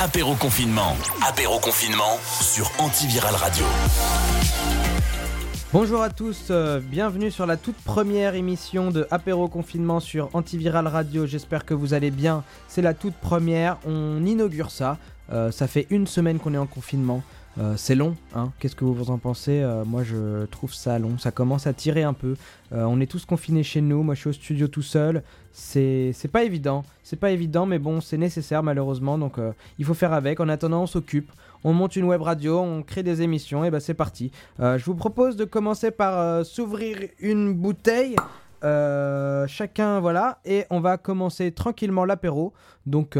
Apéro confinement. Apéro confinement sur Antiviral Radio. Bonjour à tous, euh, bienvenue sur la toute première émission de Apéro Confinement sur Antiviral Radio. J'espère que vous allez bien. C'est la toute première, on inaugure ça. Euh, ça fait une semaine qu'on est en confinement. Euh, c'est long, hein Qu'est-ce que vous en pensez? Moi, je trouve ça long. Ça commence à tirer un peu. on est tous confinés chez nous. Moi, je suis au studio tout seul. C'est pas évident. C'est pas évident, mais bon, c'est nécessaire malheureusement. Donc, il faut faire avec. En attendant, on s'occupe on monte une web radio, on crée des émissions, et bah c'est parti. Euh, je vous propose de commencer par euh, s'ouvrir une bouteille. Euh, chacun, voilà, et on va commencer tranquillement l'apéro. Donc,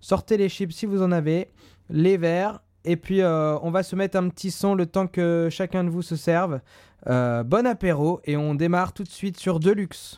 sortez les chips si vous en avez, les verres, et puis on va se mettre un petit son le temps que chacun de vous se serve. bon apéro, et on démarre tout de suite sur Deluxe.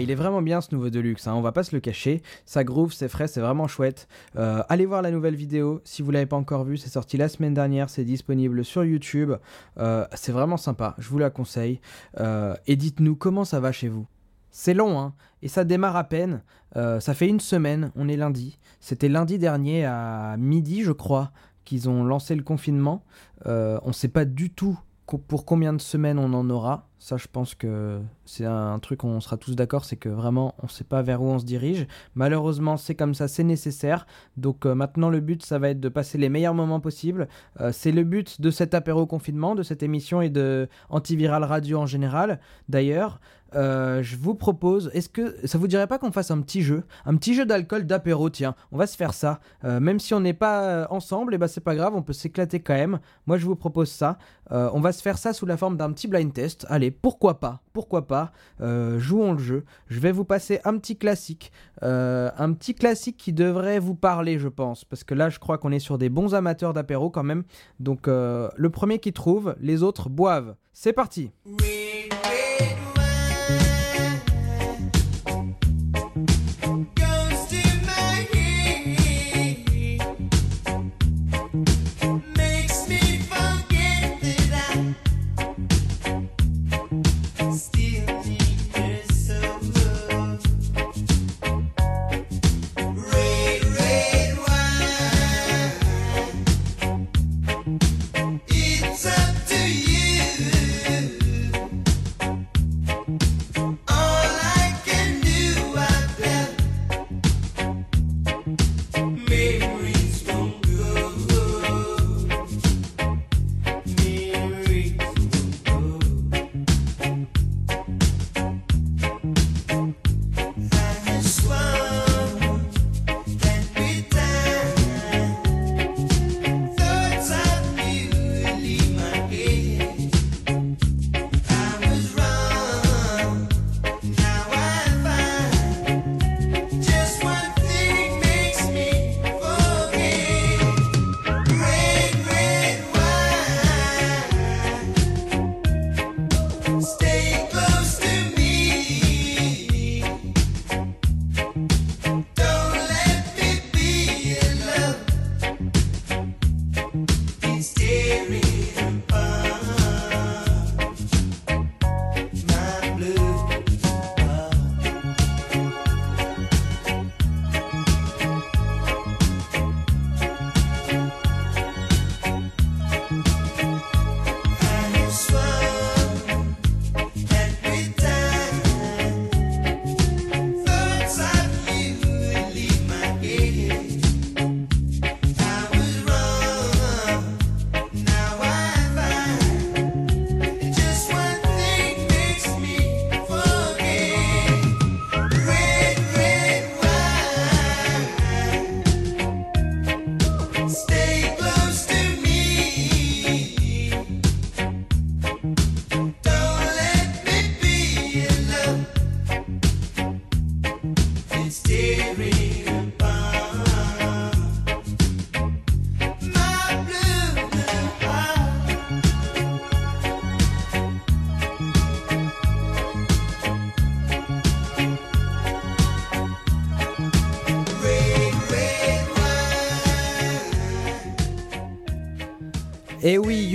Il est vraiment bien ce nouveau Deluxe, hein, on va pas se le cacher. Ça groove, c'est frais, c'est vraiment chouette. Euh, allez voir la nouvelle vidéo si vous l'avez pas encore vue, c'est sorti la semaine dernière, c'est disponible sur YouTube. Euh, c'est vraiment sympa, je vous la conseille. Euh, et dites-nous comment ça va chez vous. C'est long, hein, et ça démarre à peine. ça fait une semaine, on est lundi. C'était lundi dernier à midi, je crois, qu'ils ont lancé le confinement. on sait pas du tout pour combien de semaines on en aura. Ça, je pense que c'est un truc, on sera tous d'accord, c'est que vraiment, on ne sait pas vers où on se dirige. Malheureusement, c'est comme ça, c'est nécessaire. Donc euh, maintenant, le but, ça va être de passer les meilleurs moments possibles. Euh, c'est le but de cet apéro confinement, de cette émission et de Antiviral Radio en général. D'ailleurs, euh, je vous propose, est-ce que ça vous dirait pas qu'on fasse un petit jeu, un petit jeu d'alcool d'apéro Tiens, on va se faire ça. même si on n'est pas ensemble, et eh ben c'est pas grave, on peut s'éclater quand même. Moi, je vous propose ça. on va se faire ça sous la forme d'un petit blind test. Allez pourquoi pas Pourquoi pas euh, Jouons le jeu. Je vais vous passer un petit classique. Euh, un petit classique qui devrait vous parler, je pense. Parce que là, je crois qu'on est sur des bons amateurs d'apéro quand même. Donc, euh, le premier qui trouve, les autres boivent. C'est parti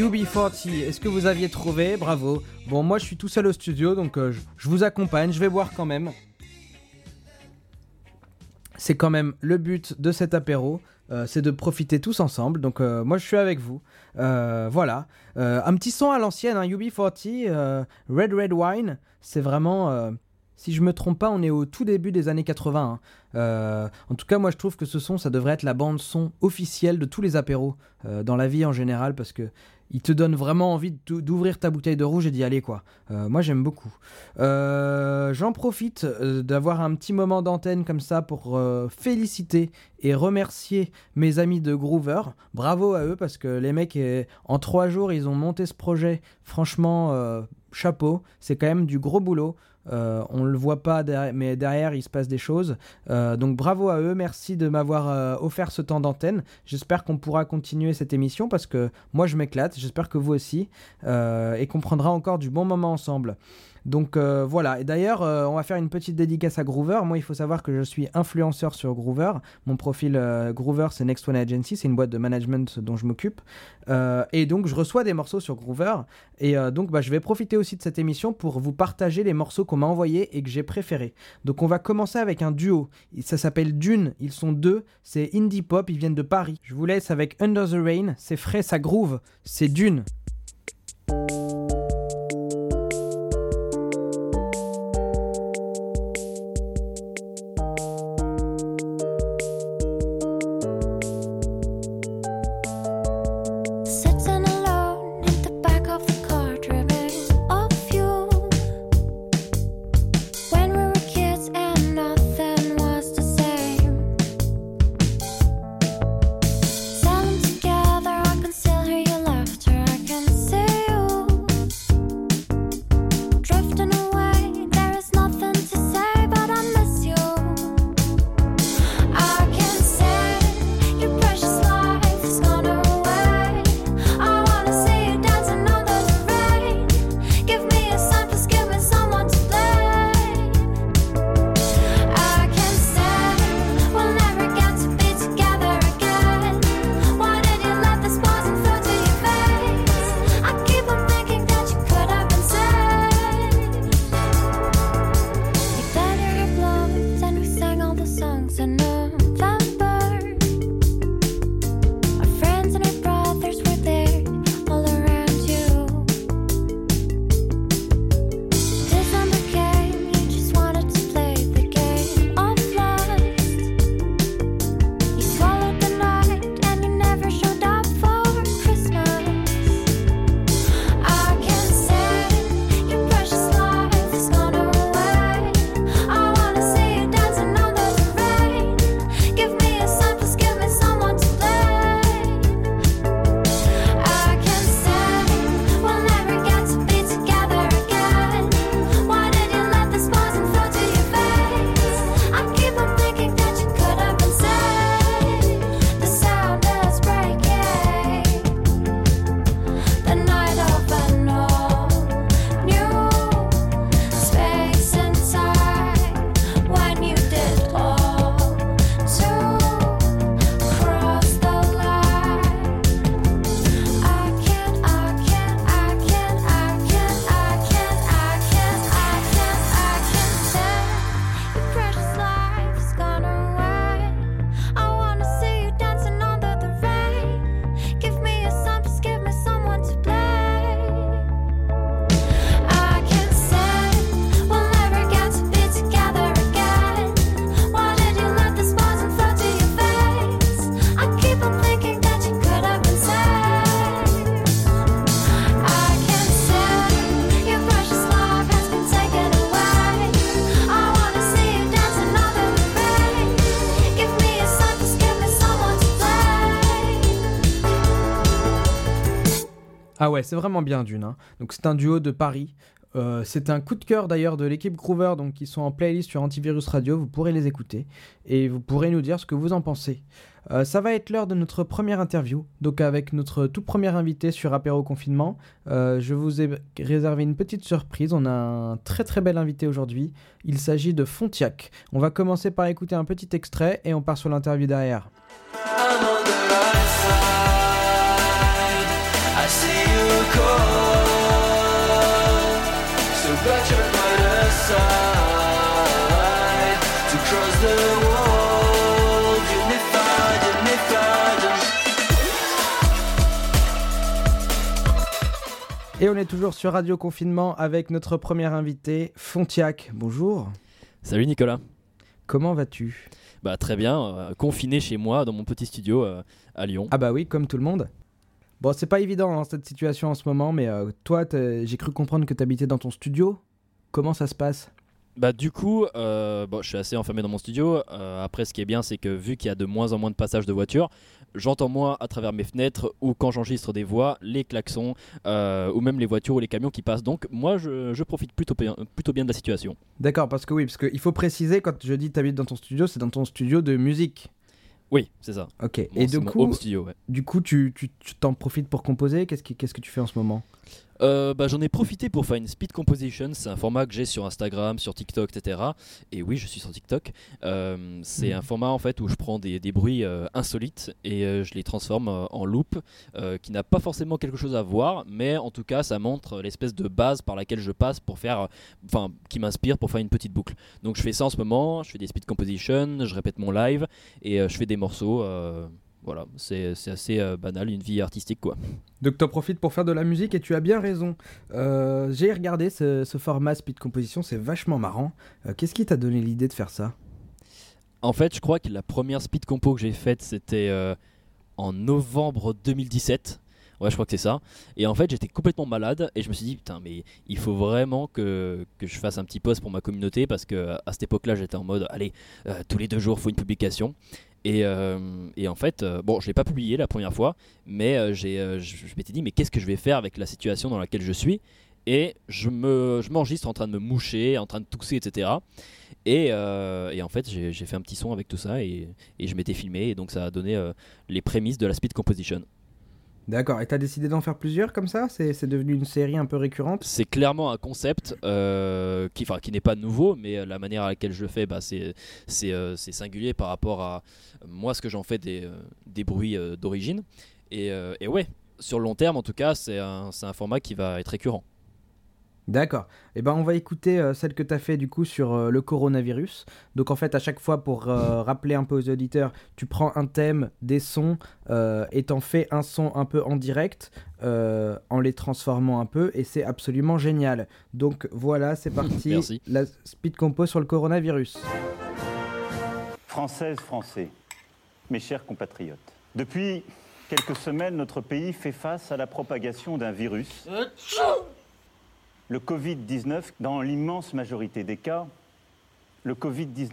UB40, est-ce que vous aviez trouvé? Bravo. Bon, moi je suis tout seul au studio, donc euh, je, vous accompagne, je vais boire quand même. C'est quand même le but de cet apéro, euh, c'est de profiter tous ensemble. Donc euh, moi je suis avec vous. voilà. un petit son à l'ancienne, hein, UB40, Red Red Wine, c'est vraiment... Si je me trompe pas, on est au tout début des années 80. Hein. en tout cas, moi je trouve que ce son, ça devrait être la bande son officielle de tous les apéros dans la vie en général, parce que il te donne vraiment envie d'ouvrir ta bouteille de rouge et d'y aller quoi. Euh, moi j'aime beaucoup. Euh, j'en profite euh, d'avoir un petit moment d'antenne comme ça pour féliciter et remercier mes amis de Groover. Bravo à eux parce que les mecs en trois jours ils ont monté ce projet. Franchement chapeau, c'est quand même du gros boulot. Euh, on ne le voit pas, mais derrière, il se passe des choses. Euh, donc bravo à eux, merci de m'avoir euh, offert ce temps d'antenne. J'espère qu'on pourra continuer cette émission parce que moi, je m'éclate. J'espère que vous aussi. et qu'on prendra encore du bon moment ensemble. Donc euh, voilà, et d'ailleurs, euh, on va faire une petite dédicace à Groover. Moi, il faut savoir que je suis influenceur sur Groover. Mon profil euh, Groover, c'est Next One Agency, c'est une boîte de management dont je m'occupe. et donc, je reçois des morceaux sur Groover. Et donc, bah, je vais profiter aussi de cette émission pour vous partager les morceaux qu'on m'a envoyés et que j'ai préférés. Donc, on va commencer avec un duo. Ça s'appelle Dune, ils sont deux. C'est indie pop, ils viennent de Paris. Je vous laisse avec Under the Rain, c'est frais, ça groove. C'est Dune. Ouais, c'est vraiment bien Dune. Hein. Donc c'est un duo de Paris. Euh, c'est un coup de cœur d'ailleurs de l'équipe Groover, donc qui sont en playlist sur Antivirus Radio. Vous pourrez les écouter et vous pourrez nous dire ce que vous en pensez. Euh, ça va être l'heure de notre première interview, donc avec notre tout premier invité sur Apéro Confinement. Euh, je vous ai réservé une petite surprise. On a un très très bel invité aujourd'hui. Il s'agit de Fontiac. On va commencer par écouter un petit extrait et on part sur l'interview derrière. Et on est toujours sur Radio Confinement avec notre première invitée, Fontiac. Bonjour. Salut Nicolas. Comment vas-tu? Bah très bien, euh, confiné chez moi dans mon petit studio euh, à Lyon. Ah bah oui, comme tout le monde. Bon, c'est pas évident hein, cette situation en ce moment, mais euh, toi, j'ai cru comprendre que t'habitais dans ton studio Comment ça se passe? Bah du coup, euh, bon, je suis assez enfermé dans mon studio. Euh, après, ce qui est bien, c'est que vu qu'il y a de moins en moins de passages de voitures, j'entends moi à travers mes fenêtres ou quand j'enregistre des voix, les klaxons euh, ou même les voitures ou les camions qui passent. Donc moi, je, je profite plutôt, bien- plutôt bien de la situation. D'accord, parce que oui, parce qu'il faut préciser, quand je dis tu habites dans ton studio, c'est dans ton studio de musique. Oui, c'est ça. Ok, Bon, et du coup, studio, ouais. du coup tu tu- tu t'en profites pour composer? Qu'est-ce que, qu'est-ce que tu fais en ce moment? Euh, bah, J'en ai profité pour faire une speed composition. C'est un format que j'ai sur Instagram, sur TikTok, etc. Et oui, je suis sur TikTok. Euh, c'est Mhm. un format en fait où je prends des, des bruits euh, insolites et je les transforme en loop, qui n'a pas forcément quelque chose à voir, mais en tout cas, ça montre l'espèce de base par laquelle je passe pour faire, enfin, qui m'inspire pour faire une petite boucle. Donc je fais ça en ce moment. Je fais des speed composition, je répète mon live et je fais des morceaux. Voilà, c'est assez euh, banal, une vie artistique quoi. Donc t'en profites pour faire de la musique et tu as bien raison. Euh, j'ai regardé ce, ce format speed composition, c'est vachement marrant. Euh, qu'est-ce qui t'a donné l'idée de faire ça? En fait, je crois que la première speed compo que j'ai faite, c'était en novembre 2017. Ouais, je crois que c'est ça. Et en fait, j'étais complètement malade et je me suis dit, putain, mais il faut vraiment que, que je fasse un petit post pour ma communauté parce que à cette époque-là, j'étais en mode, allez, euh, tous les deux jours, faut une publication. Et, euh, et en fait, euh, bon, je l'ai pas publié la première fois, mais euh, j'ai, je, m'étais dit, mais qu'est-ce que je vais faire avec la situation dans laquelle je suis? Et je me, je m'enregistre en train de me moucher, en train de tousser, etc. Et, et en fait, j'ai, fait un petit son avec tout ça et, et je m'étais filmé et donc ça a donné les prémices de la speed composition. D'accord, et t'as décidé d'en faire plusieurs comme ça? C'est, devenu une série un peu récurrente? C'est clairement un concept euh, qui, qui n'est pas nouveau, mais euh, la manière à laquelle je le fais, bah, euh, c'est singulier par rapport à moi, ce que j'en fais des, des bruits d'origine. Et, et ouais, sur le long terme, en tout cas, c'est un, un format qui va être récurrent. D'accord. Et ben on va écouter euh, celle que t'as fait du coup sur euh, le coronavirus. Donc en fait à chaque fois pour euh, rappeler un peu aux auditeurs, tu prends un thème, des sons euh, et t'en fais un son un peu en direct euh, en les transformant un peu et c'est absolument génial. Donc voilà, c'est parti. Merci. La speed compo sur le coronavirus. Françaises, Français, mes chers compatriotes, depuis quelques semaines, notre pays fait face à la propagation d'un virus. Le Covid-19, dans l'immense majorité des cas, le Covid-19.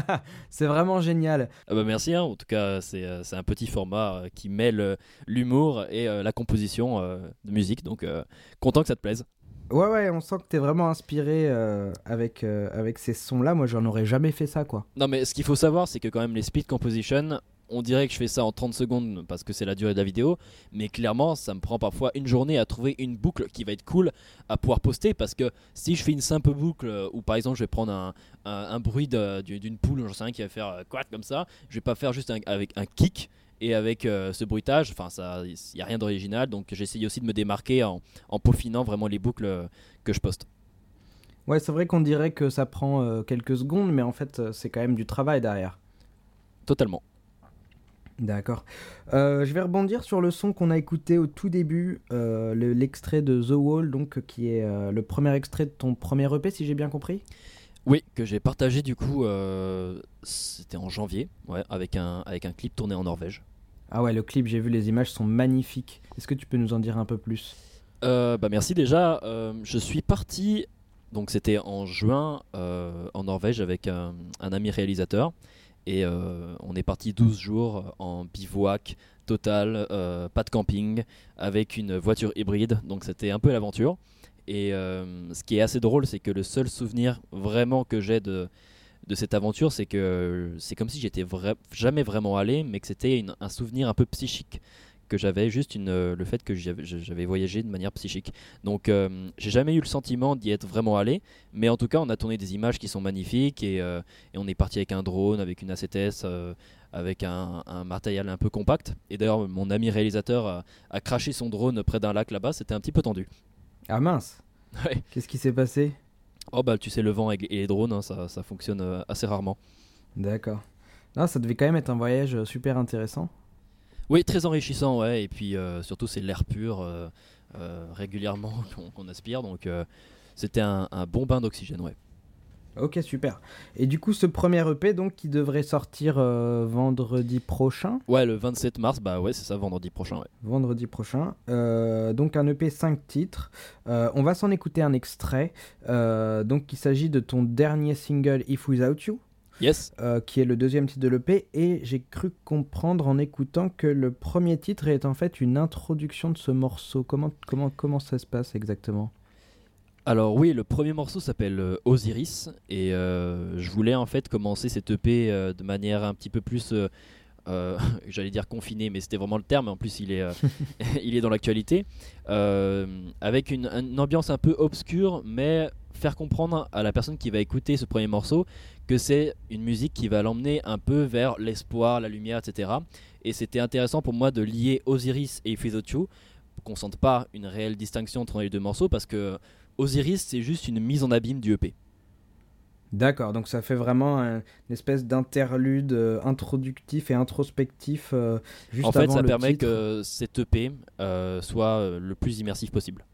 c'est vraiment génial. Ah bah merci, hein. en tout cas, c'est, euh, un petit format euh, qui mêle euh, l'humour et la composition de musique, donc content que ça te plaise. Ouais ouais, on sent que t'es vraiment inspiré euh, avec, euh, avec ces sons-là. Moi j'en aurais jamais fait ça quoi. Non, mais ce qu'il faut savoir, c'est que quand même les speed composition, on dirait que je fais ça en 30 secondes parce que c'est la durée de la vidéo, mais clairement, ça me prend parfois une journée à trouver une boucle qui va être cool à pouvoir poster parce que si je fais une simple boucle euh, où par exemple je vais prendre un, un- un bruit d'une poule, j'en sais rien, qui va faire euh, quack comme ça, je vais pas faire juste un- avec un kick. Et avec euh, ce bruitage, enfin ça, il y a rien d'original, donc j'essaye aussi de me démarquer en, en peaufinant vraiment les boucles que je poste. Ouais, c'est vrai qu'on dirait que ça prend euh, quelques secondes, mais en fait c'est quand même du travail derrière. Totalement. D'accord. Euh, je vais rebondir sur le son qu'on a écouté au tout début, euh, le- l'extrait de The Wall, donc qui est euh, le premier extrait de ton premier EP, si j'ai bien compris? Oui, que j'ai partagé du coup, c'était en janvier, ouais, avec un, avec un clip tourné en Norvège. Ah ouais, le clip, j'ai vu les images sont magnifiques. Est-ce que tu peux nous en dire un peu plus? Bah merci déjà. Je suis parti, donc c'était en juin en Norvège avec un, un ami réalisateur. Et euh, on est parti 12 jours en bivouac total, euh, pas de camping, avec une voiture hybride. Donc c'était un peu l'aventure. Et euh, ce qui est assez drôle, c'est que le seul souvenir vraiment que j'ai de, de cette aventure, c'est que c'est comme si j'étais jamais vraiment allé, mais que c'était un souvenir un peu psychique que j'avais juste une, euh, le fait que j'avais voyagé de manière psychique. Donc euh, j'ai jamais eu le sentiment d'y être vraiment allé, mais en tout cas on a tourné des images qui sont magnifiques et, euh, et on est parti avec un drone, avec une A7S, euh, avec un, un matériel un peu compact. Et d'ailleurs mon ami réalisateur a, a craché son drone près d'un lac là-bas, c'était un petit peu tendu. Ah mince Ouais. Qu'est-ce qui s'est passé? Oh bah tu sais le vent et, et les drones, hein, ça, ça fonctionne assez rarement. D'accord. Non, ça devait quand même être un voyage super intéressant. Oui, très enrichissant, ouais. Et puis euh, surtout, c'est l'air pur euh, euh, régulièrement qu'on aspire. Donc c'était un, un bon bain d'oxygène, ouais. Ok, super. Et du coup, ce premier EP, donc, qui devrait sortir euh, vendredi prochain? Ouais, le 27 mars, bah ouais, c'est ça, vendredi prochain, ouais. Vendredi prochain. Euh, donc, un EP 5 titres. Euh, on va s'en écouter un extrait. Donc, il s'agit de ton dernier single, If Without You. Yes. euh, qui est le deuxième titre de l'EP, et j'ai cru comprendre en écoutant que le premier titre est en fait une introduction de ce morceau. Comment, comment, comment ça se passe exactement? Alors oui, le premier morceau s'appelle euh, Osiris et euh, je voulais en fait commencer cette EP euh, de manière un petit peu plus, euh, j'allais dire confinée, mais c'était vraiment le terme. En plus, il est, il est dans l'actualité, avec une, une ambiance un peu obscure, mais faire comprendre à la personne qui va écouter ce premier morceau que c'est une musique qui va l'emmener un peu vers l'espoir, la lumière, etc. Et c'était intéressant pour moi de lier Osiris et If Without You, qu'on sente pas une réelle distinction entre les deux morceaux, parce que Osiris, c'est juste une mise en abîme du EP. D'accord, donc ça fait vraiment un- une espèce d'interlude euh, introductif et introspectif euh, juste en fait, avant ça le permet titre. que cet EP euh, soit euh, le plus immersif possible.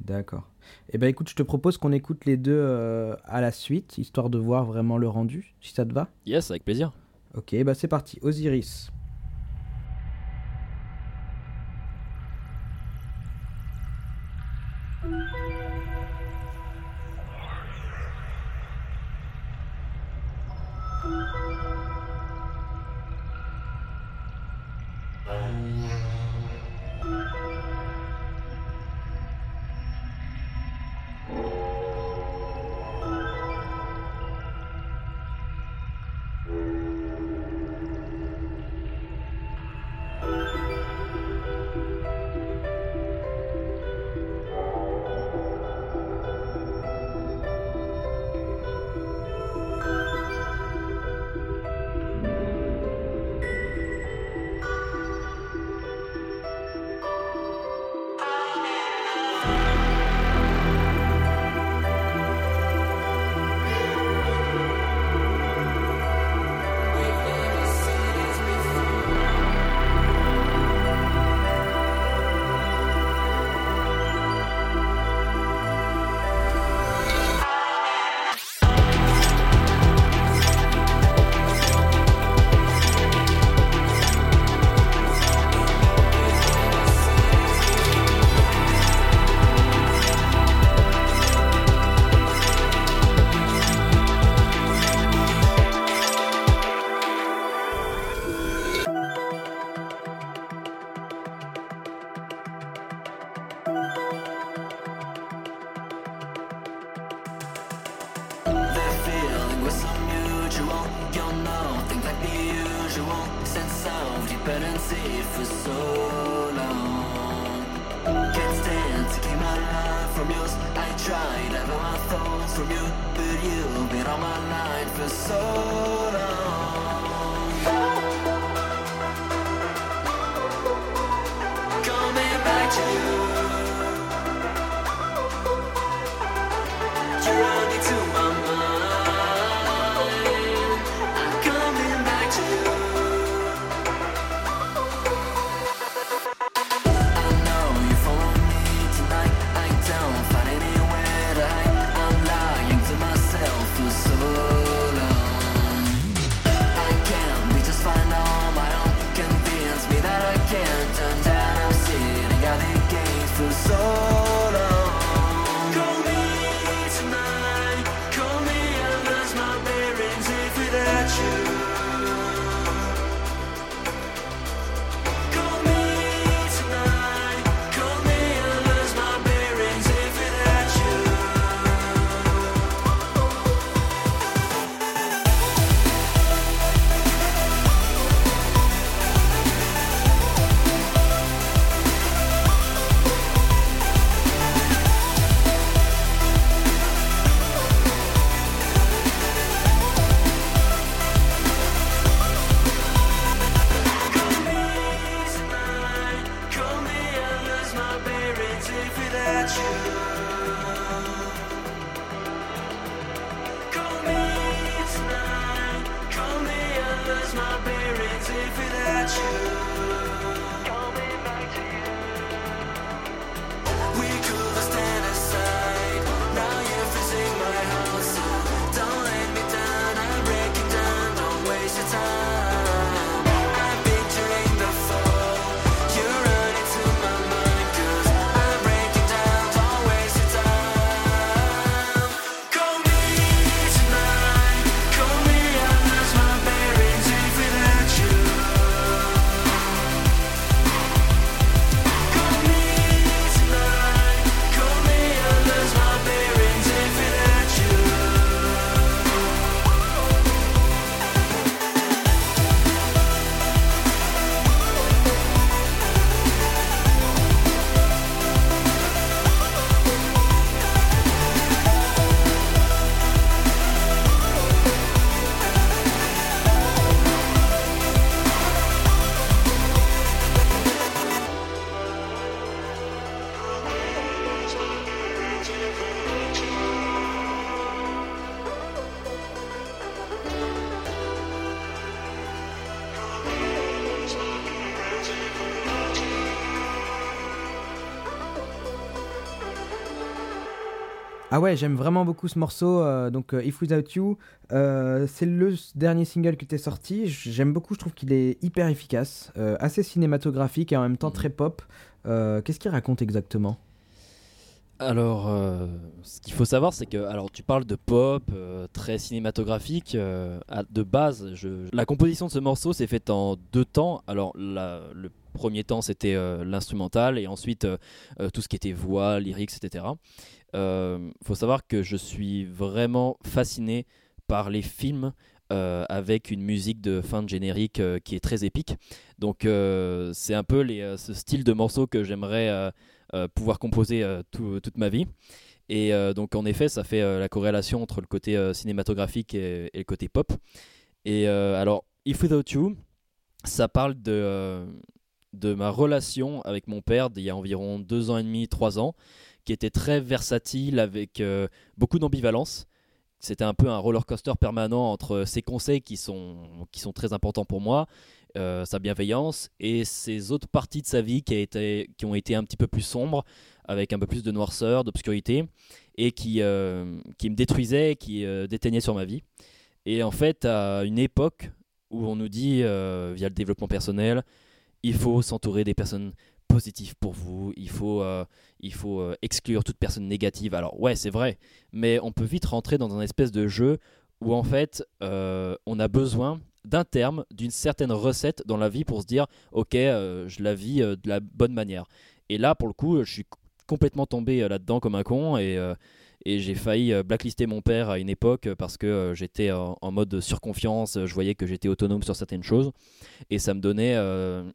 D'accord. Eh ben écoute, je te propose qu'on écoute les deux euh, à la suite, histoire de voir vraiment le rendu, si ça te va. Yes, avec plaisir. Ok, bah c'est parti. Osiris. Ah ouais, j'aime vraiment beaucoup ce morceau, euh, donc euh, If Without You, euh, c'est le dernier single que t'es sorti, j'aime beaucoup, je trouve qu'il est hyper efficace, euh, assez cinématographique et en même temps très pop. Euh, Qu'est-ce qu'il raconte exactement? Alors, ce qu'il faut savoir, c'est que alors tu parles de pop très cinématographique. à- de base, je- la composition de ce morceau s'est faite en deux temps. Alors, la- le premier temps, c'était euh, l'instrumental, et ensuite euh, euh, tout ce qui était voix, lyrics, etc. Il faut savoir que je suis vraiment fasciné par les films avec une musique de fin de générique qui est très épique. Donc, c'est un peu ce style de morceau que j'aimerais. pouvoir composer tout- toute ma vie. Et donc en effet, ça fait la corrélation entre le côté cinématographique et, le côté pop. Et alors, If Without You, ça parle de, de ma relation avec mon père d'il y a environ deux ans et demi, trois ans, qui était très versatile avec euh, beaucoup d'ambivalence. C'était un peu un roller coaster permanent entre ses conseils qui sont, qui sont très importants pour moi, euh, sa bienveillance et ces autres parties de sa vie qui, a été, qui ont été un petit peu plus sombres, avec un peu plus de noirceur, d'obscurité, et qui, euh, qui me détruisaient, qui déteignaient sur ma vie. Et en fait, à une époque où on nous dit, via le développement personnel, il faut s'entourer des personnes positives pour vous, il faut, euh, il faut euh, exclure toute personne négative. Alors ouais, c'est vrai, mais on peut vite rentrer dans un espèce de jeu où en fait, euh, on a besoin d'un terme, d'une certaine recette dans la vie pour se dire, ok, je la vis de la bonne manière. Et là, pour le coup, je suis complètement tombé là-dedans comme un con et, et j'ai failli euh, blacklister mon père à une époque euh, parce que euh, j'étais en, mode surconfiance, je voyais que j'étais autonome sur certaines choses et ça me donnait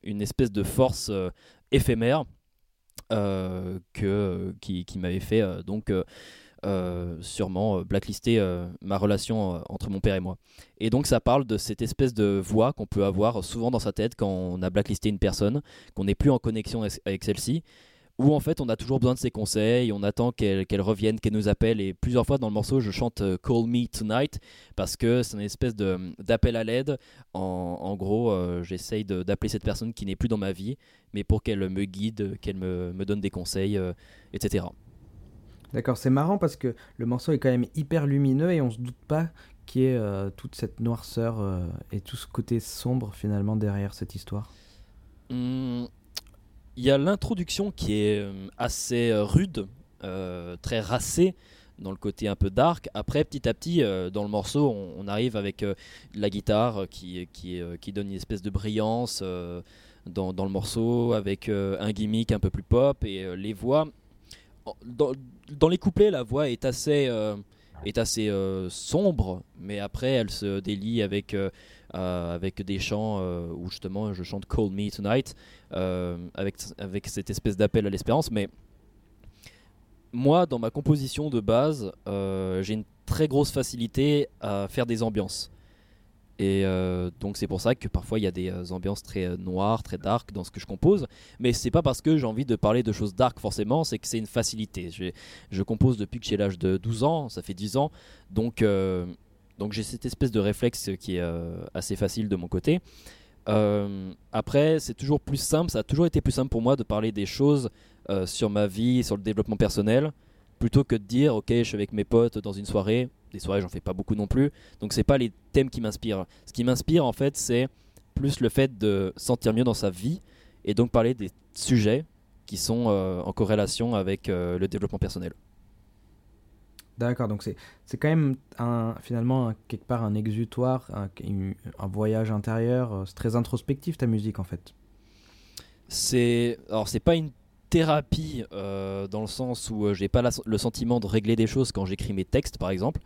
une espèce de force éphémère que, qui, m'avait fait donc sûrement blacklister ma relation entre mon père et moi. Et donc ça parle de cette espèce de voix qu'on peut avoir souvent dans sa tête quand on a blacklisté une personne, qu'on n'est plus en connexion avec celle-ci, où en fait on a toujours besoin de ses conseils, on attend qu'elle revienne, qu'elle nous appelle. Et plusieurs fois dans le morceau, je chante euh, Call Me Tonight parce que c'est une espèce d'appel à l'aide. En, en gros, euh, j'essaye d'appeler cette personne qui n'est plus dans ma vie, mais pour qu'elle me guide, qu'elle me, me donne des conseils, euh, etc. D'accord, c'est marrant parce que le morceau est quand même hyper lumineux et on se doute pas qu'il y ait euh, toute cette noirceur et tout ce côté sombre finalement derrière cette histoire. Hum, Il y a l'introduction qui est euh, assez euh, rude, euh, très racée dans le côté un peu dark. Après, petit à petit, dans le morceau, on, arrive avec la guitare qui, qui, donne une espèce de brillance dans, le morceau, avec un gimmick un peu plus pop et les voix. Dans, dans les couplets, la voix est assez, est assez sombre, mais après, elle se délie avec, avec des chants euh, où justement je chante Call Me Tonight euh, avec, avec cette espèce d'appel à l'espérance. Mais moi, dans ma composition de base, euh, j'ai une très grosse facilité à faire des ambiances. Et euh, donc c'est pour ça que parfois il y a des euh, ambiances très euh, noires, très dark dans ce que je compose. Mais c'est pas parce que j'ai envie de parler de choses dark forcément, c'est que c'est une facilité. Je compose depuis que j'ai l'âge de 12 ans, ça fait 10 ans. Donc, euh, donc j'ai cette espèce de réflexe qui est euh, assez facile de mon côté. Euh, après, c'est toujours plus simple, ça a toujours été plus simple pour moi de parler des choses euh, sur ma vie, sur le développement personnel, plutôt que de dire, ok, je suis avec mes potes dans une soirée. Des soirées, j'en fais pas beaucoup non plus. Donc, c'est pas les thèmes qui m'inspirent. Ce qui m'inspire, en fait, c'est plus le fait de sentir mieux dans sa vie et donc parler des sujets qui sont en corrélation avec le développement personnel. D'accord, donc c'est quand même un, finalement un- quelque part un exutoire, un, voyage intérieur. euh, C'est très introspectif ta musique en fait. C'est alors c'est pas une thérapie euh, dans le sens où euh, j'ai pas la- le sentiment de régler des choses quand j'écris mes textes par exemple.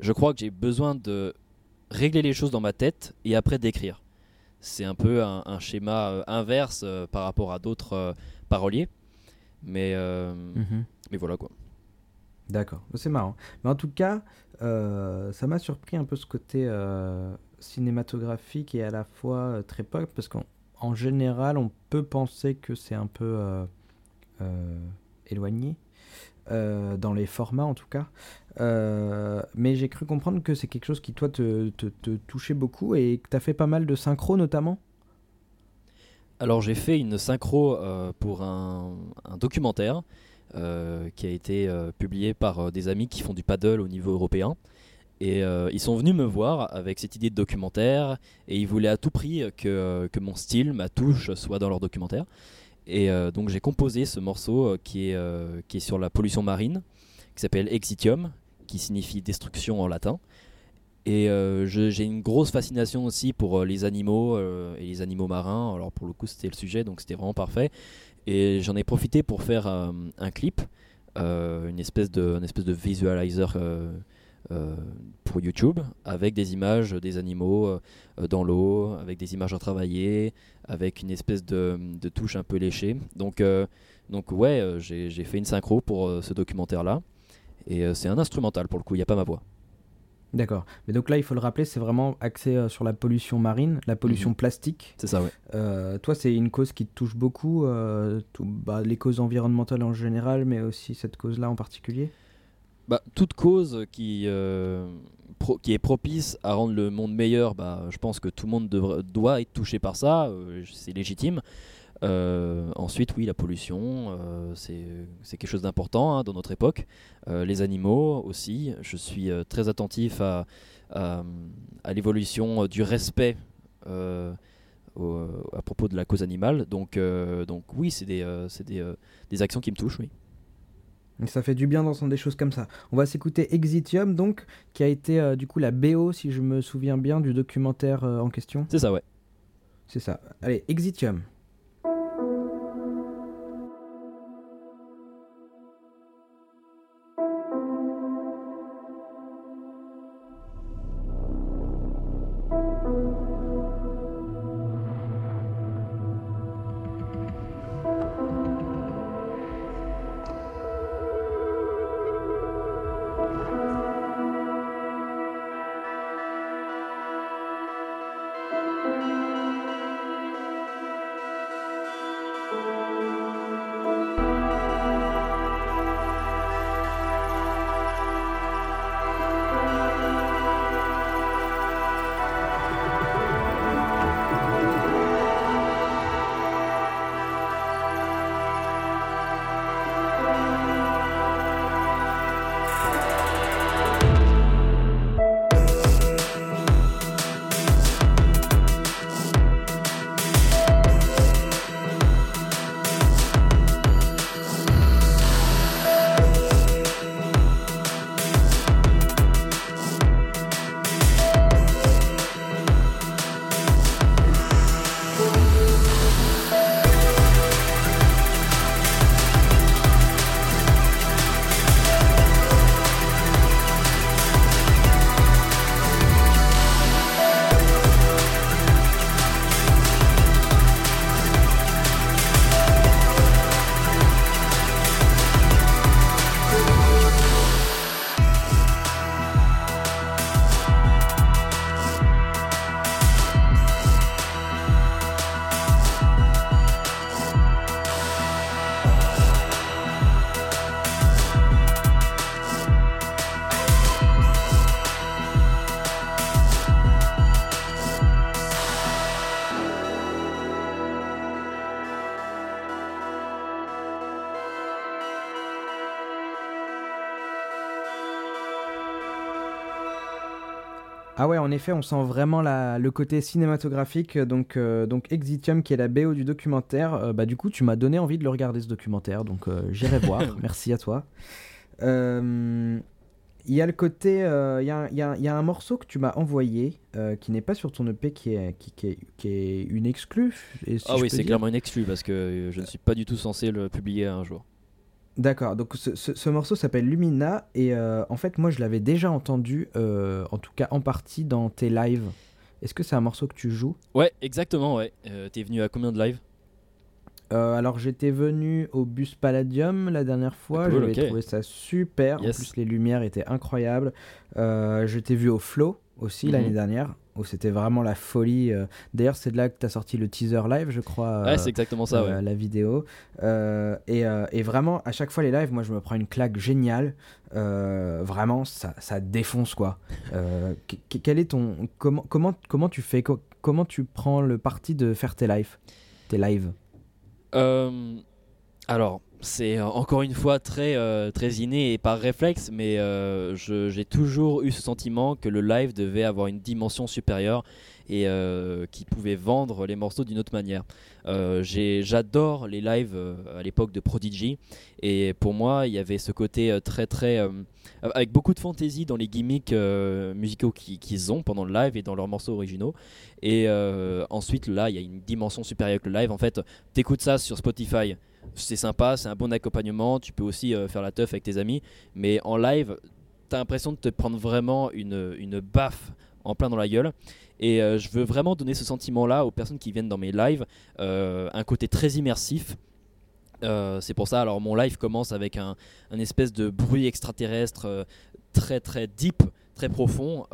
Je crois que j'ai besoin de régler les choses dans ma tête et après d'écrire. C'est un peu un, un schéma inverse euh, par rapport à d'autres euh, paroliers, mais euh, mais voilà quoi. D'accord, c'est marrant. Mais en tout cas, euh, ça m'a surpris un peu ce côté euh, cinématographique et à la fois euh, très pop, parce qu'en en général, on peut penser que c'est un peu éloigné, dans les formats en tout cas. Mais j'ai cru comprendre que c'est quelque chose qui, toi, te, te- touchait beaucoup et que tu as fait pas mal de synchro notamment. Alors j'ai fait une synchro pour un, documentaire qui a été euh, publié par euh, des amis qui font du paddle au niveau européen. Et euh, ils sont venus me voir avec cette idée de documentaire et ils voulaient à tout prix que, que mon style, ma touche soit dans leur documentaire. Et euh, donc j'ai composé ce morceau euh, qui, est, euh, qui est sur la pollution marine, qui s'appelle Exitium, qui signifie destruction en latin. Et euh, j'ai une grosse fascination aussi pour euh, les animaux euh, et les animaux marins. Alors pour le coup c'était le sujet, donc c'était vraiment parfait. Et j'en ai profité pour faire euh, un clip, euh, une, espèce de, une espèce de visualizer euh, pour YouTube, avec des images des animaux dans l'eau, avec des images retravaillées, avec une espèce de, de touche un peu léchée. Donc, donc ouais, j'ai fait une synchro pour ce documentaire-là. Et c'est un instrumental pour le coup, il n'y a pas ma voix. D'accord. Mais donc là, il faut le rappeler, c'est vraiment axé euh, sur la pollution marine, la pollution Mhm. plastique. C'est ça, ouais. Euh, toi, c'est une cause qui te touche beaucoup, euh, tout- bah, les causes environnementales en général, mais aussi cette cause-là en particulier? Bah, toute cause qui, pro- qui est propice à rendre le monde meilleur, bah, je pense que tout le monde doit être touché par ça, c'est légitime. Euh, ensuite, oui, la pollution, euh, c'est quelque chose d'important hein, dans notre époque. Euh, les animaux aussi, je suis euh, très attentif à, à, à l'évolution du respect au- à propos de la cause animale. Donc, donc oui, c'est des, des, des actions qui me touchent, oui. Ça fait du bien d'entendre des choses comme ça. On va s'écouter Exitium, donc, qui a été du coup la BO, si je me souviens bien, du documentaire en question. C'est ça, ouais. C'est ça. Allez, Exitium. Ah ouais, en effet, on sent vraiment la, le côté cinématographique. Donc, euh, donc Exitium, qui est la BO du documentaire. Euh, bah, du coup, tu m'as donné envie de le regarder ce documentaire, donc euh, j'irai voir. Merci à toi. Euh, Il y a le côté, euh, il y, y a- il y a un morceau que tu m'as envoyé euh, qui n'est pas sur ton EP, qui est, qui, qui est, qui est une exclue. si Ah oui, c'est clairement une exclue parce que euh, je ne suis pas du tout censé le publier un jour. D'accord, donc ce, ce- ce morceau s'appelle Lumina et euh, en fait moi je l'avais déjà entendu, euh, en tout cas en partie dans tes lives. Est-ce que c'est un morceau que tu joues? Ouais, exactement, ouais. Euh, T'es venu à combien de live Euh, Alors j'étais venu au Bus Palladium la dernière fois, Ah, cool, j'avais trouvé ça super, Yes. en plus les lumières étaient incroyables. Je t'ai vu au Flow aussi Mhm. l'année dernière, où c'était vraiment la folie. euh. D'ailleurs c'est de là que tu as sorti le teaser live je crois. Ouais, c'est exactement ça, euh, ouais. la vidéo. Euh, et, et vraiment, à chaque fois les lives, moi je me prends une claque géniale. Vraiment, ça, ça défonce quoi. Que- que- quel est ton comment comment comment tu fais co- comment tu prends le parti de faire tes lives tes lives? Alors, c'est euh, encore une fois très, euh, très inné et par réflexe, mais euh, j'ai toujours eu ce sentiment que le live devait avoir une dimension supérieure et euh, qui pouvait vendre les morceaux d'une autre manière. J'adore les lives à l'époque de Prodigy et pour moi, il y avait ce côté très très avec beaucoup de fantaisie dans les gimmicks musicaux qui- qu'ils ont pendant le live et dans leurs morceaux originaux. Et ensuite, là, il y a une dimension supérieure que le live. En fait, t'écoutes ça sur Spotify, c'est sympa, c'est un bon accompagnement. Tu peux aussi euh, faire la teuf avec tes amis, mais en live, t'as l'impression de te prendre vraiment une, une baffe en plein dans la gueule. Et euh, je veux vraiment donner ce sentiment-là aux personnes qui viennent dans mes lives, euh, un côté très immersif. C'est pour ça, alors mon live commence avec un, un espèce de bruit extraterrestre très très deep, très profond.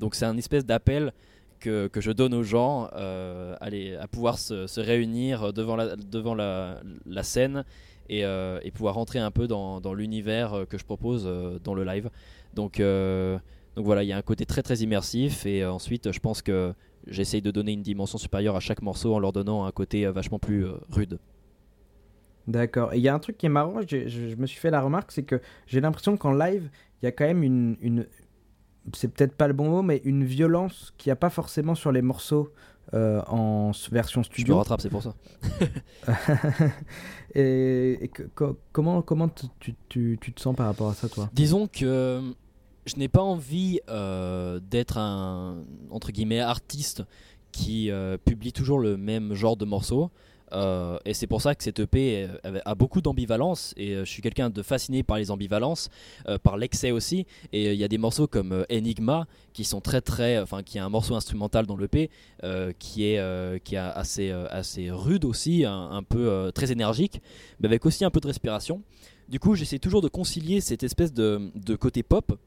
Donc c'est un espèce d'appel que, je donne aux gens euh, à, les- à pouvoir se, se réunir devant la, devant la, la scène et, euh, et pouvoir rentrer un peu dans, dans l'univers euh, que je propose euh, dans le live. Donc, euh, donc voilà, il y a un côté très très immersif et euh, ensuite je pense que j'essaye de donner une dimension supérieure à chaque morceau en leur donnant un côté euh, vachement plus euh, rude. D'accord. Et il y a un truc qui est marrant, je, je me suis fait la remarque, c'est que j'ai l'impression qu'en live, il y a quand même une c'est peut-être pas le bon mot, mais une violence qu'il n'y a pas forcément sur les morceaux euh, en version Je me studio. rattrape, c'est pour ça. et et que- co- comment, comment tu, tu- tu te sens par rapport à ça, toi? Disons que euh, je n'ai pas envie euh, d'être un entre guillemets artiste qui euh, publie toujours le même genre de morceaux. Euh, et c'est pour ça que cette EP euh, a beaucoup d'ambivalence et euh, je suis quelqu'un de fasciné par les ambivalences, par l'excès aussi. Et il y a des morceaux comme Enigma qui sont très très, enfin qui a un morceau instrumental dans l'EP euh, qui est qui est assez assez rude aussi, un, un peu très énergique, mais avec aussi un peu de respiration. Du coup, j'essaie toujours de concilier cette espèce de, de côté pop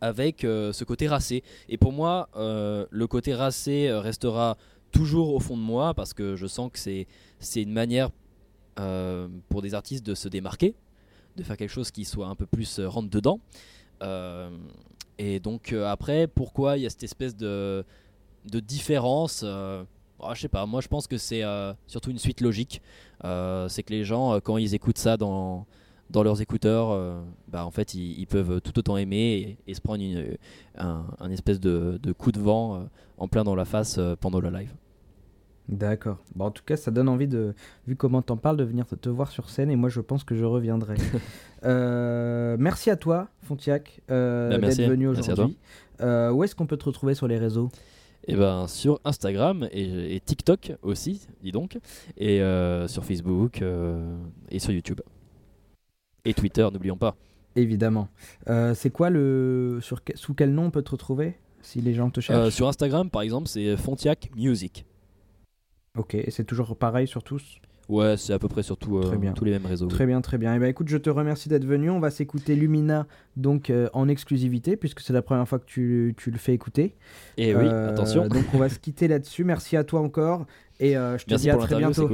avec ce côté racé. Et pour moi, le côté racé restera toujours au fond de moi parce que je sens que c'est c'est une manière euh, pour des artistes de se démarquer, de faire quelque chose qui soit un peu plus euh, rentre dedans. Euh, et donc après, pourquoi il y a cette espèce de, de différence ah, Je sais pas, moi je pense que c'est surtout une suite logique. C'est que les gens, quand ils écoutent ça dans, dans leurs écouteurs, bah, en fait, ils, peuvent tout autant aimer et, se prendre une- un, un espèce de, de coup de vent en plein dans la face pendant le live. D'accord. Bon, en tout cas, ça donne envie de, vu comment t'en parles, de venir te, te voir sur scène et moi je pense que je reviendrai. Euh, merci à toi, Fontiac, euh, Bah, merci. d'être venu à toi. aujourd'hui. Euh, où est-ce qu'on peut te retrouver sur les réseaux? Et ben sur Instagram et, et TikTok aussi, dis donc, et euh, sur Facebook euh, et sur YouTube. Et Twitter, n'oublions pas. Évidemment. C'est quoi le. Sur sous quel nom on peut te retrouver si les gens te cherchent? sur Instagram, par exemple, c'est Fontiac Music. Ok, et c'est toujours pareil sur tous Ouais, c'est à peu près sur tout, euh, tous les mêmes réseaux. Très bien, très bien. Et ben écoute, je te remercie d'être venu. On va s'écouter Lumina donc euh, en exclusivité puisque c'est la première fois que tu, tu le fais écouter. Et oui, Euh, attention. Donc on va se quitter là-dessus. Merci à toi encore et je te Merci dis à très bientôt.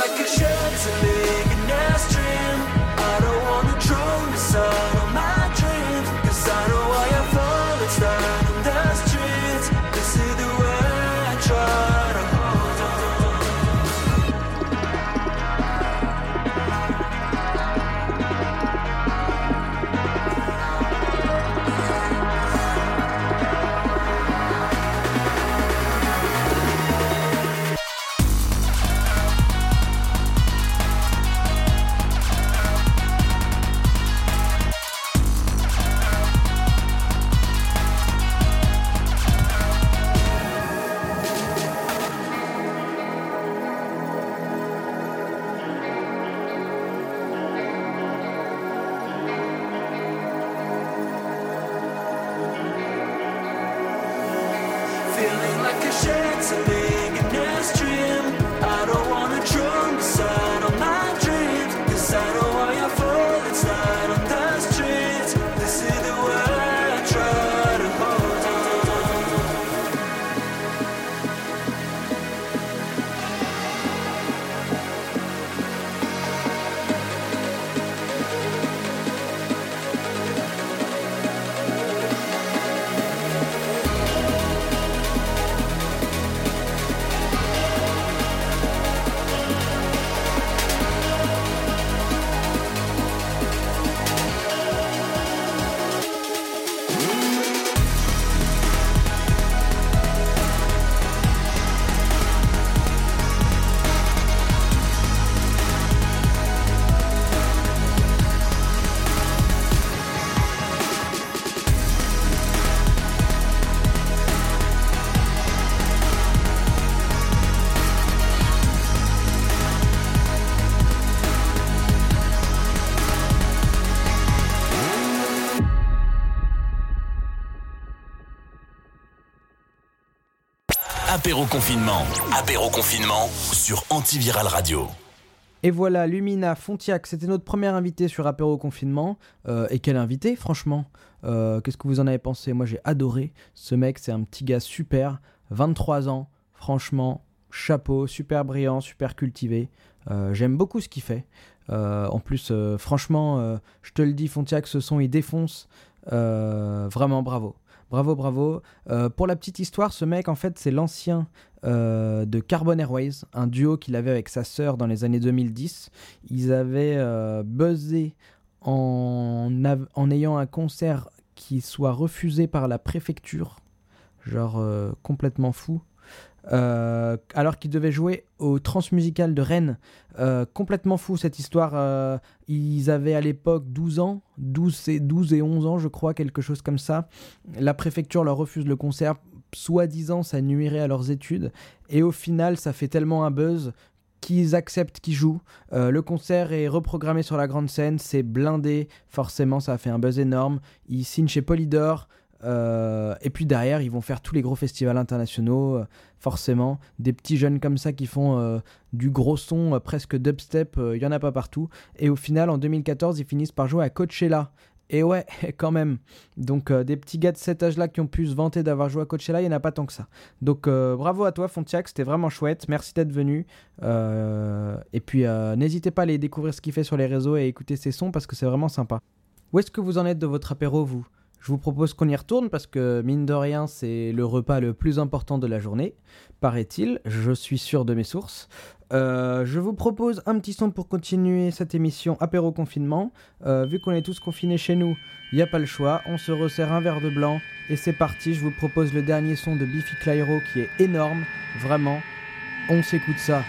Like a shelter, living a Apéro confinement. Sur Antiviral Radio. Et voilà, Lumina Fontiac, c'était notre première invité sur Apéro Confinement. Euh, et quel invité, franchement. Euh, Qu'est-ce que vous en avez pensé? Moi, j'ai adoré. Ce mec, c'est un petit gars super. 23 ans, franchement, chapeau, super brillant, super cultivé. Euh, J'aime beaucoup ce qu'il fait. En plus, franchement, je te le dis, Fontiac, ce son, il défonce. Vraiment, bravo. Bravo, bravo. Euh, pour la petite histoire, ce mec, en fait, c'est l'ancien euh, de Carbon Airways, un duo qu'il avait avec sa sœur dans les années 2010. Ils avaient euh, buzzé en, ayant un concert qui soit refusé par la préfecture, genre complètement fou. Euh, alors qu'ils devaient jouer au Transmusical de Rennes. Euh, complètement fou cette histoire. euh, ils avaient à l'époque 12 ans, 12 et, 12 et 11 ans, je crois, quelque chose comme ça. La préfecture leur refuse le concert. Soi-disant, ça nuirait à leurs études. Et au final, ça fait tellement un buzz qu'ils acceptent qu'ils jouent. Le concert est reprogrammé sur la grande scène, c'est blindé, forcément ça a fait un buzz énorme. Ils signent chez Polydor, et puis derrière ils vont faire tous les gros festivals internationaux, forcément. Des petits jeunes comme ça qui font euh, du gros son, euh, presque dubstep, il y en a pas partout. Et au final en 2014 ils finissent par jouer à Coachella. Et ouais, quand même. Donc euh, des petits gars de cet âge-là qui ont pu se vanter d'avoir joué à Coachella, il n'y en a pas tant que ça. Donc euh, bravo à toi Fontiac, c'était vraiment chouette. Merci d'être venu. Euh, et puis euh, n'hésitez pas à aller découvrir ce qu'il fait sur les réseaux et écouter ses sons parce que c'est vraiment sympa. Où est-ce que vous en êtes de votre apéro, vous? Je vous propose qu'on y retourne parce que mine de rien, c'est le repas le plus important de la journée, paraît-il. Je suis sûr de mes sources. Euh, je vous propose un petit son pour continuer cette émission apéro confinement. Euh, vu qu'on est tous confinés chez nous, il n'y a pas le choix. On se resserre un verre de blanc et c'est parti. Je vous propose le dernier son de Biffy Clyro qui est énorme, vraiment. On s'écoute ça.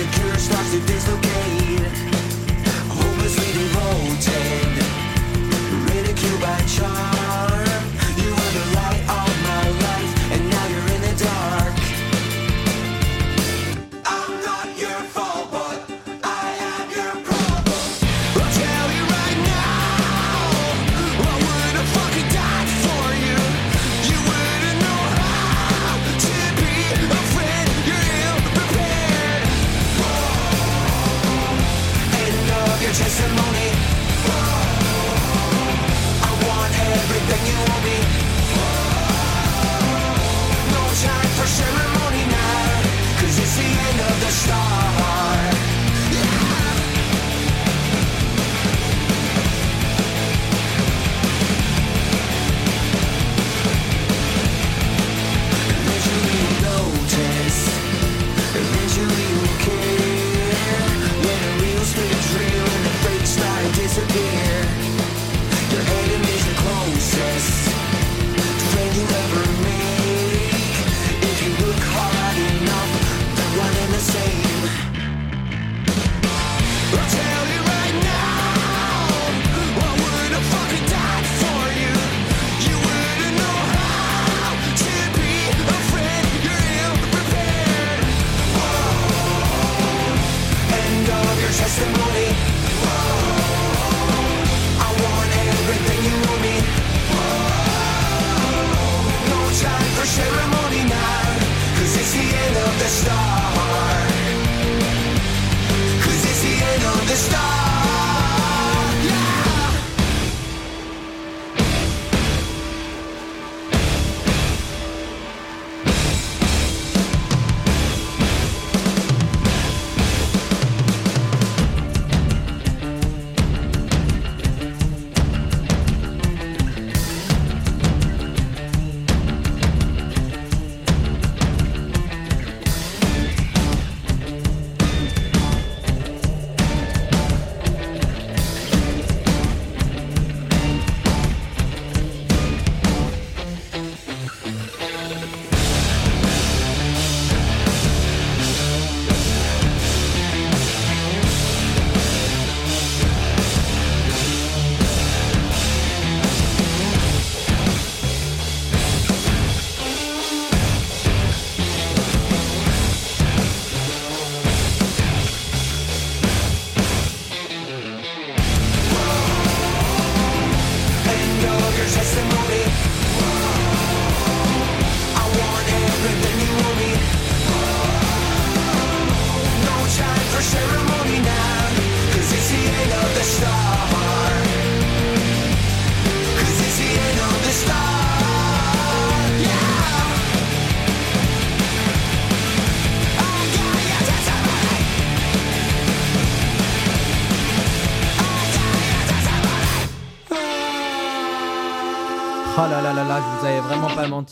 Insecure starts to dislocate.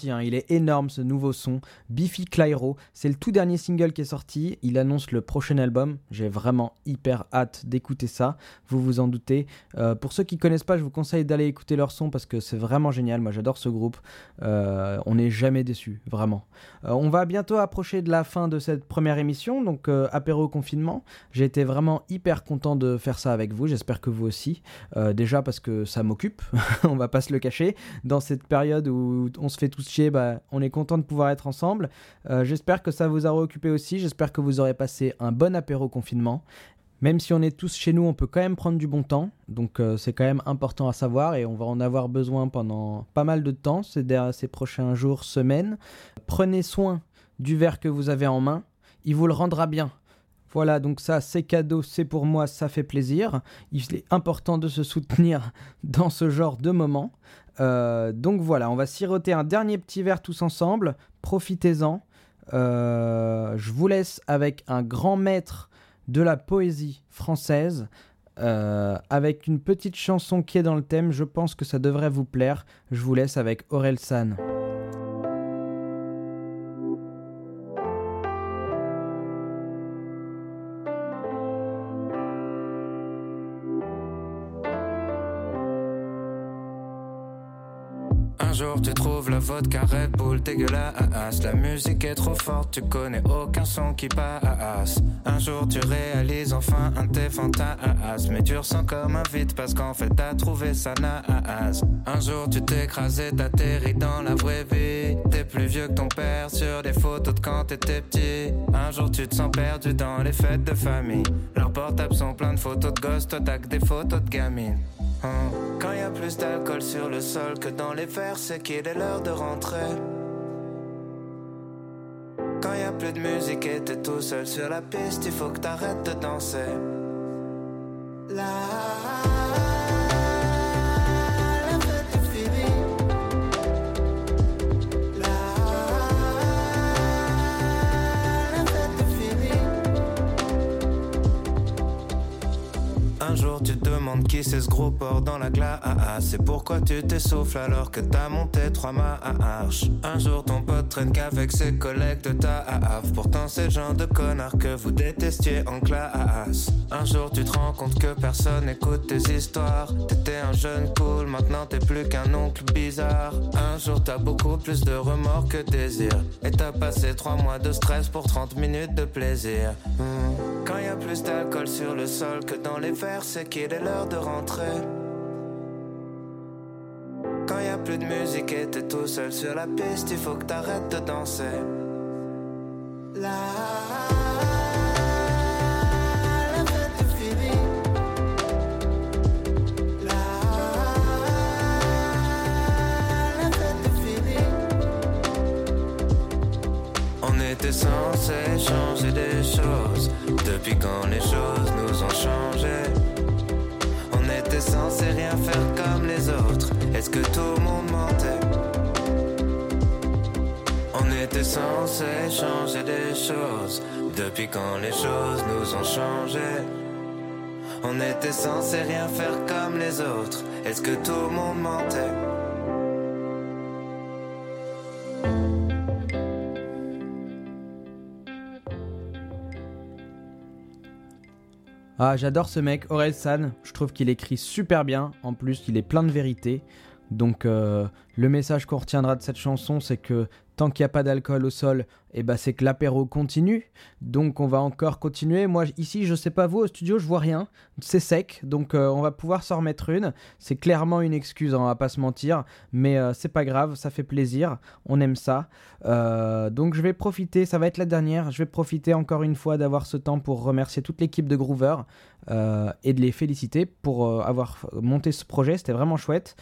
Hein. il est énorme ce nouveau son, Biffy Clyro, c'est le tout dernier single qui est sorti, il annonce le prochain album, j'ai vraiment hyper hâte d'écouter ça, vous vous en doutez. Euh, pour ceux qui connaissent pas, je vous conseille d'aller écouter leur son parce que c'est vraiment génial, moi j'adore ce groupe, Euh, on n'est jamais déçu, vraiment. Euh, on va bientôt approcher de la fin de cette première émission, donc apéro confinement, j'ai été vraiment hyper content de faire ça avec vous, j'espère que vous aussi, déjà parce que ça m'occupe, on va pas se le cacher, dans cette période où on se fait tous bah, on est content de pouvoir être ensemble. Euh, j'espère que ça vous aura occupé aussi. J'espère que vous aurez passé un bon apéro confinement. Même si on est tous chez nous, on peut quand même prendre du bon temps. Donc euh, c'est quand même important à savoir et on va en avoir besoin pendant pas mal de temps ces, ces prochains jours, semaines. Prenez soin du verre que vous avez en main. Il vous le rendra bien. Voilà, donc ça, c'est cadeau, c'est pour moi, ça fait plaisir. Il est important de se soutenir dans ce genre de moment. Euh, donc voilà, on va siroter un dernier petit verre tous ensemble. Profitez-en. Euh, je vous laisse avec un grand maître de la poésie française, euh, avec une petite chanson qui est dans le thème. Je pense que ça devrait vous plaire. Je vous laisse avec Aurel San. Vodka Red Bull dégueulasse La musique est trop forte, tu connais aucun son qui passe. Un jour tu réalises enfin un tes fantasmes. Mais tu ressens comme un vide parce qu'en fait t'as trouvé ça naze. Un jour tu t'écrasais, t'atterris dans la vraie vie. T'es plus vieux que ton père sur des photos de quand t'étais petit. Un jour tu te sens perdu dans les fêtes de famille. Leurs portables sont pleins de photos de gosses, toi t'as que des photos de gamines Hein. Quand y a plus d'alcool sur le sol que dans les verres, c'est qu'il est l'heure de rentrer. Quand y a plus de musique et t'es tout seul sur la piste, il faut que t'arrêtes de danser. La, jour tu demandes qui c'est ce gros porc dans la glace. C'est pourquoi tu t'essouffles alors que t'as monté trois marches. Un jour ton pote traîne qu'avec ses collègues de ta AAF Pourtant c'est le genre de connard que vous détestiez en classe. Un jour tu te rends compte que personne écoute tes histoires. T'étais un jeune cool, maintenant t'es plus qu'un oncle bizarre. Un jour t'as beaucoup plus de remords que désir. Et t'as passé trois mois de stress pour 30 minutes de plaisir. Hmm. Plus d'alcool sur le sol que dans les verres, c'est qu'il est l'heure de rentrer. Quand y a plus de musique et t'es tout seul sur la piste, il faut que t'arrêtes de danser. La était censé changer des choses. Depuis quand les choses nous ont changé? On était censé rien faire comme les autres. Est-ce que tout le monde mentait? On était censé changer des choses. Depuis quand les choses nous ont changé? On était censé rien faire comme les autres. Est-ce que tout le monde mentait? Ah, j'adore ce mec, Aurel San. Je trouve qu'il écrit super bien. En plus, il est plein de vérité. Donc, euh, le message qu'on retiendra de cette chanson, c'est que tant qu'il n'y a pas d'alcool au sol, eh ben, c'est que l'apéro continue. Donc, on va encore continuer. Moi, ici, je sais pas vous, au studio, je vois rien. C'est sec. Donc, euh, on va pouvoir s'en remettre une. C'est clairement une excuse, hein, on va pas se mentir. Mais euh, c'est pas grave, ça fait plaisir. On aime ça. Euh, donc, je vais profiter. Ça va être la dernière. Je vais profiter encore une fois d'avoir ce temps pour remercier toute l'équipe de Groover. et de les féliciter pour avoir monté ce projet. C'était vraiment chouette.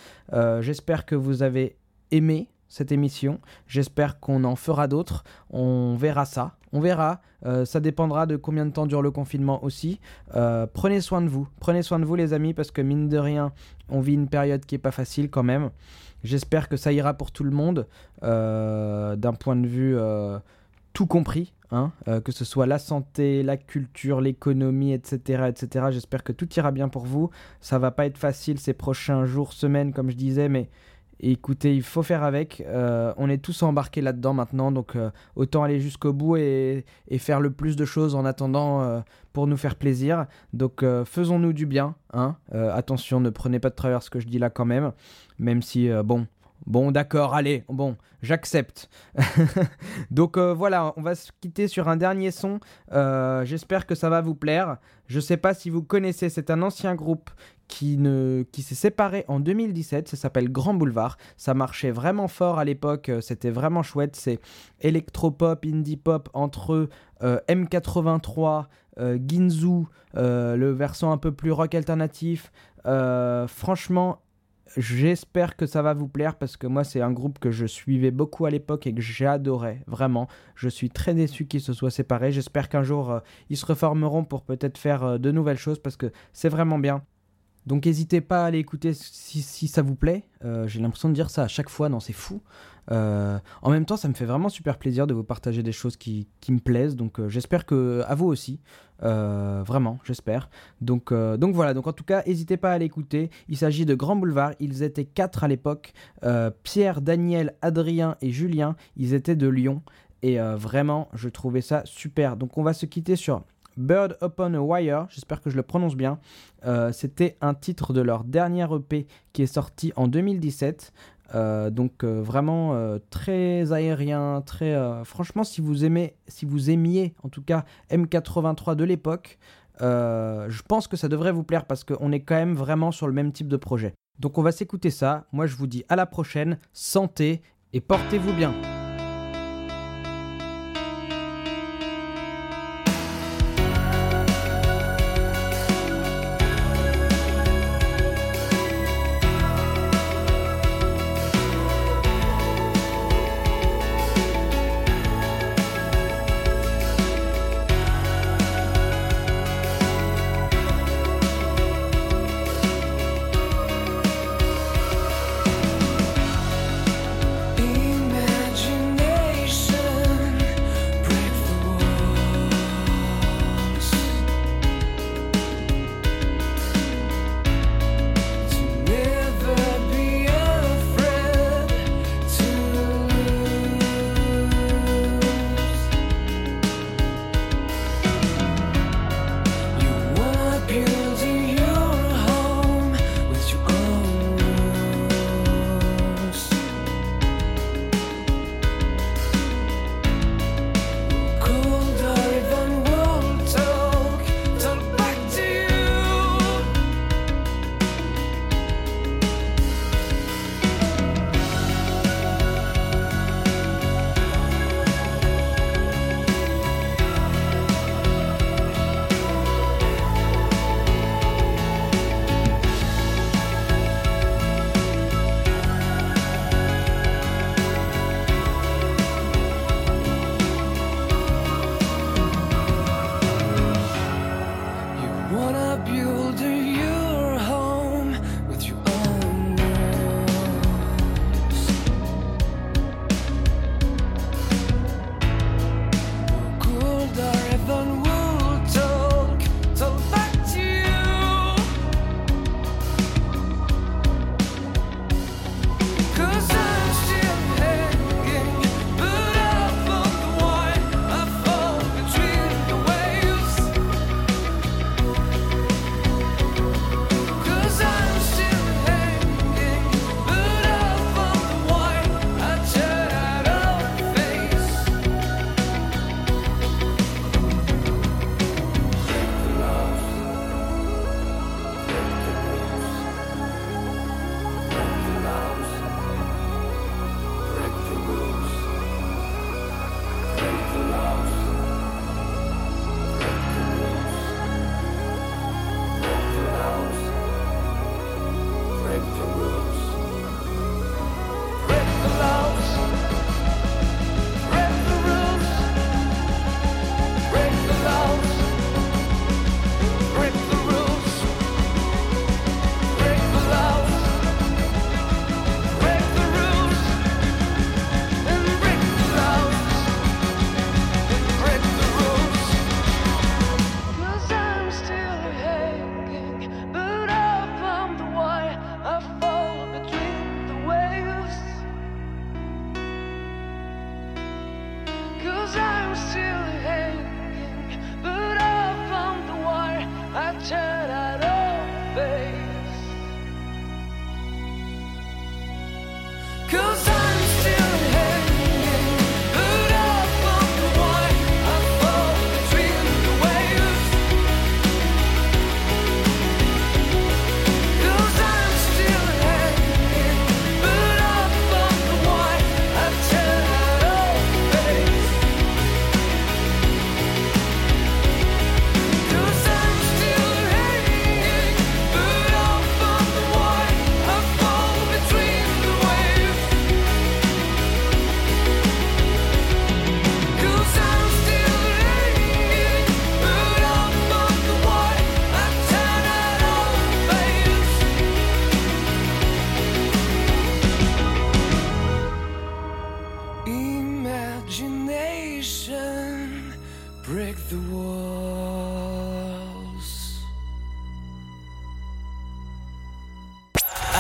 J'espère que vous avez aimé cette émission. J'espère qu'on en fera d'autres. On verra ça. On verra. Euh, ça dépendra de combien de temps dure le confinement aussi. Euh, prenez soin de vous. Prenez soin de vous les amis parce que mine de rien, on vit une période qui est pas facile quand même. J'espère que ça ira pour tout le monde euh, d'un point de vue tout compris. hein, que ce soit la santé, la culture, l'économie, etc., etc. J'espère que tout ira bien pour vous. Ça va pas être facile ces prochains jours, semaines, comme je disais, mais écoutez, il faut faire avec. Euh, on est tous embarqués là-dedans maintenant, donc euh, autant aller jusqu'au bout et, faire le plus de choses en attendant euh, pour nous faire plaisir. Donc faisons-nous du bien. Hein attention, ne prenez pas de travers ce que je dis là quand même, même si, bon. Bon, d'accord, allez, bon, j'accepte. Donc voilà, on va se quitter sur un dernier son. J'espère que ça va vous plaire. Je sais pas si vous connaissez, c'est un ancien groupe qui, ne, qui s'est séparé en 2017. Ça s'appelle Grand Boulevard. Ça marchait vraiment fort à l'époque. euh, C'était vraiment chouette. C'est électropop, indie pop entre euh, M83, euh, Ginzu, euh, le versant un peu plus rock alternatif. Franchement, J'espère que ça va vous plaire parce que moi c'est un groupe que je suivais beaucoup à l'époque et que j'adorais vraiment. Je suis très déçu qu'ils se soient séparés. J'espère qu'un jour ils se reformeront pour peut-être faire de nouvelles choses parce que c'est vraiment bien. Donc n'hésitez pas à aller écouter si, ça vous plaît. Euh, J'ai l'impression de dire ça à chaque fois, non c'est fou. Euh, en même temps ça me fait vraiment super plaisir de vous partager des choses qui, me plaisent. Donc euh, j'espère que à vous aussi. Vraiment, j'espère. Donc, donc voilà, donc en tout cas, n'hésitez pas à l'écouter. Il s'agit de Grand Boulevard. Ils étaient quatre à l'époque. Pierre, Daniel, Adrien et Julien. Ils étaient de Lyon. Et vraiment, je trouvais ça super. Donc on va se quitter sur Bird Upon a Wire. J'espère que je le prononce bien. Euh, C'était un titre de leur dernier EP qui est sorti en 2017. Euh, donc euh, vraiment très aérien, très franchement si vous aimez, si vous aimiez en tout cas M83 de l'époque, je pense que ça devrait vous plaire parce qu'on est quand même vraiment sur le même type de projet. Donc on va s'écouter ça. Moi je vous dis à la prochaine, santé et portez-vous bien.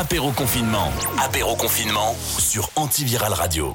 Apéro confinement. Apéro confinement sur Antiviral Radio.